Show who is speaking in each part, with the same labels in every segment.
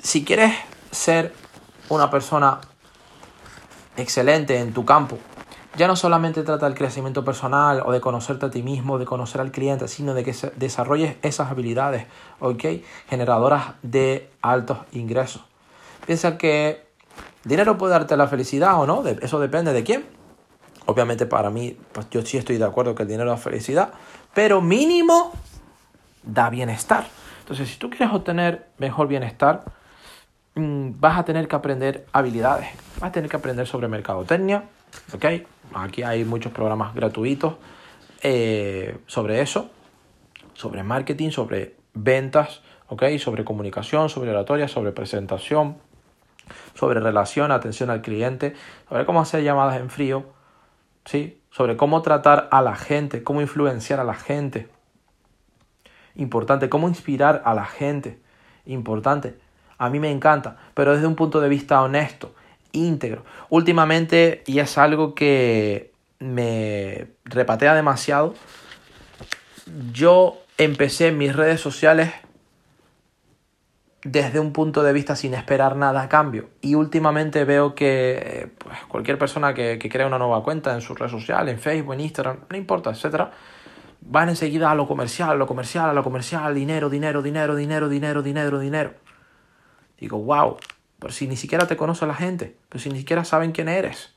Speaker 1: Si quieres ser una persona excelente en tu campo, ya no solamente trata del crecimiento personal o de conocerte a ti mismo, de conocer al cliente, sino de que desarrolles esas habilidades, ¿ok? Generadoras de altos ingresos. Piensa que dinero puede darte la felicidad o no, eso depende de quién. Obviamente para mí, pues yo sí estoy de acuerdo que el dinero da felicidad, pero mínimo da bienestar. Entonces, si tú quieres obtener mejor bienestar, mm, vas a tener que aprender habilidades, vas a tener que aprender sobre mercadotecnia, ¿ok? Aquí hay muchos programas gratuitos eh, sobre eso, sobre marketing, sobre ventas, ¿ok? Sobre comunicación, sobre oratoria, sobre presentación, sobre relación, atención al cliente, sobre cómo hacer llamadas en frío, ¿sí? Sobre cómo tratar a la gente, cómo influenciar a la gente. Importante, cómo inspirar a la gente. Importante. A mí me encanta, pero desde un punto de vista honesto íntegro. Últimamente, y es algo que me repatea demasiado, yo empecé mis redes sociales desde un punto de vista sin esperar nada a cambio. Y últimamente veo que pues, cualquier persona que, que crea una nueva cuenta en sus redes sociales, en Facebook, en Instagram, no importa, etcétera, van enseguida a lo comercial, a lo comercial, a lo comercial, dinero, dinero, dinero, dinero, dinero, dinero, dinero. Digo, wow, pero si ni siquiera te conoce la gente, pero si ni siquiera saben quién eres.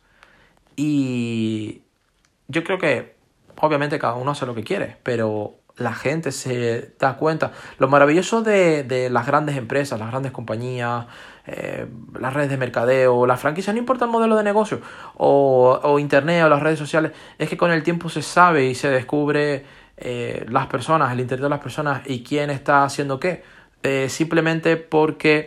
Speaker 1: Y yo creo que obviamente cada uno hace lo que quiere, pero la gente se da cuenta. Lo maravilloso de, las grandes empresas, las grandes compañías, eh, las redes de mercadeo, las franquicias, no importa el modelo de negocio, o, o, internet o las redes sociales, es que con el tiempo se sabe y se descubre eh, las personas, el interior de las personas y quién está haciendo qué. Eh, simplemente porque